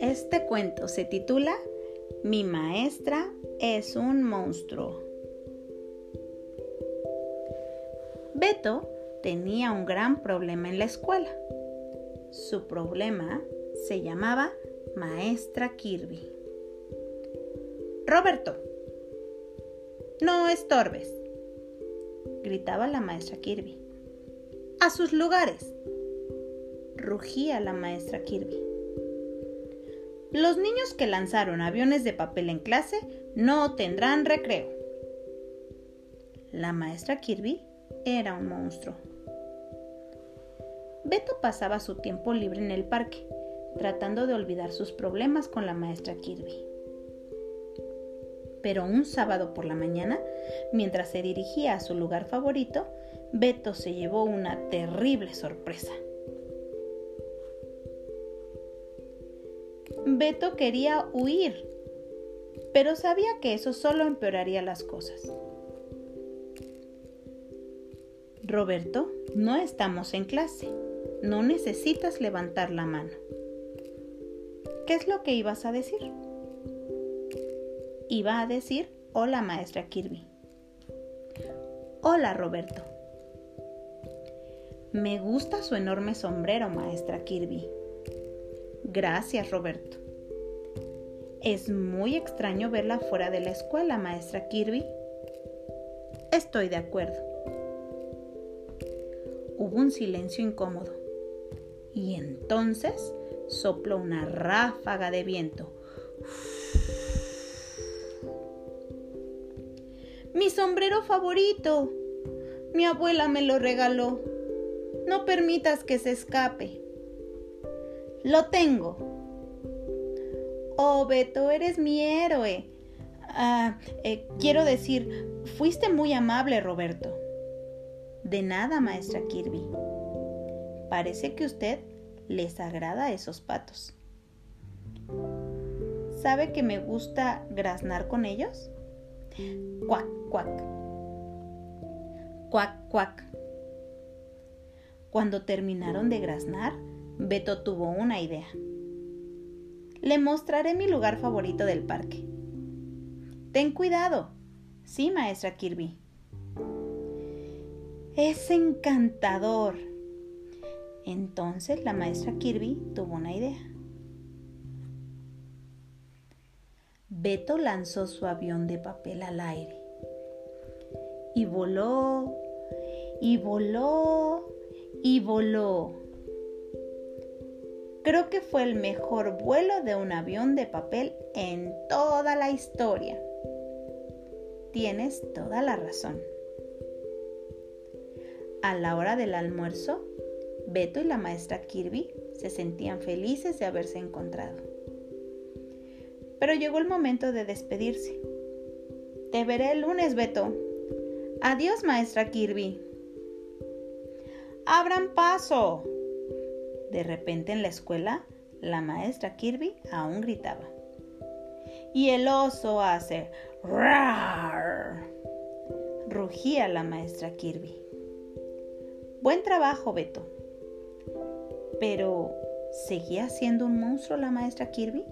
Este cuento se titula Mi maestra es un monstruo. Beto tenía un gran problema en la escuela. Su problema se llamaba Maestra Kirby. Roberto, no estorbes, gritaba la maestra Kirby. A sus lugares, rugía la maestra Kirby. Los niños que lanzaron aviones de papel en clase no tendrán recreo. La maestra Kirby era un monstruo. Beto pasaba su tiempo libre en el parque, tratando de olvidar sus problemas con la maestra Kirby. Pero un sábado por la mañana, mientras se dirigía a su lugar favorito, Beto se llevó una terrible sorpresa. Beto quería huir, pero sabía que eso solo empeoraría las cosas. Roberto, no estamos en clase. No necesitas levantar la mano. ¿Qué es lo que ibas a decir? Iba a decir, hola maestra Kirby. Hola Roberto. Me gusta su enorme sombrero, maestra Kirby. Gracias, Roberto. Es muy extraño verla fuera de la escuela, maestra Kirby. Estoy de acuerdo. Hubo un silencio incómodo. Y entonces sopló una ráfaga de viento. Mi sombrero favorito. Mi abuela me lo regaló. No permitas que se escape. Lo tengo. Oh, Beto, eres mi héroe. Ah, eh, quiero decir, fuiste muy amable, Roberto. De nada, maestra Kirby. Parece que usted les agrada esos patos. ¿Sabe que me gusta graznar con ellos? Cuac, cuac. Cuac, cuac. Cuando terminaron de graznar, Beto tuvo una idea. Le mostraré mi lugar favorito del parque. Ten cuidado. Sí, maestra Kirby. Es encantador. Entonces la maestra Kirby tuvo una idea. Beto lanzó su avión de papel al aire y voló y voló y voló. Creo que fue el mejor vuelo de un avión de papel en toda la historia. Tienes toda la razón. A la hora del almuerzo, Beto y la maestra Kirby se sentían felices de haberse encontrado. Pero llegó el momento de despedirse. Te veré el lunes, Beto. Adiós, maestra Kirby. Abran paso. De repente en la escuela, la maestra Kirby aún gritaba. Y el oso hace rar. Rugía la maestra Kirby. Buen trabajo, Beto. Pero, ¿seguía siendo un monstruo la maestra Kirby?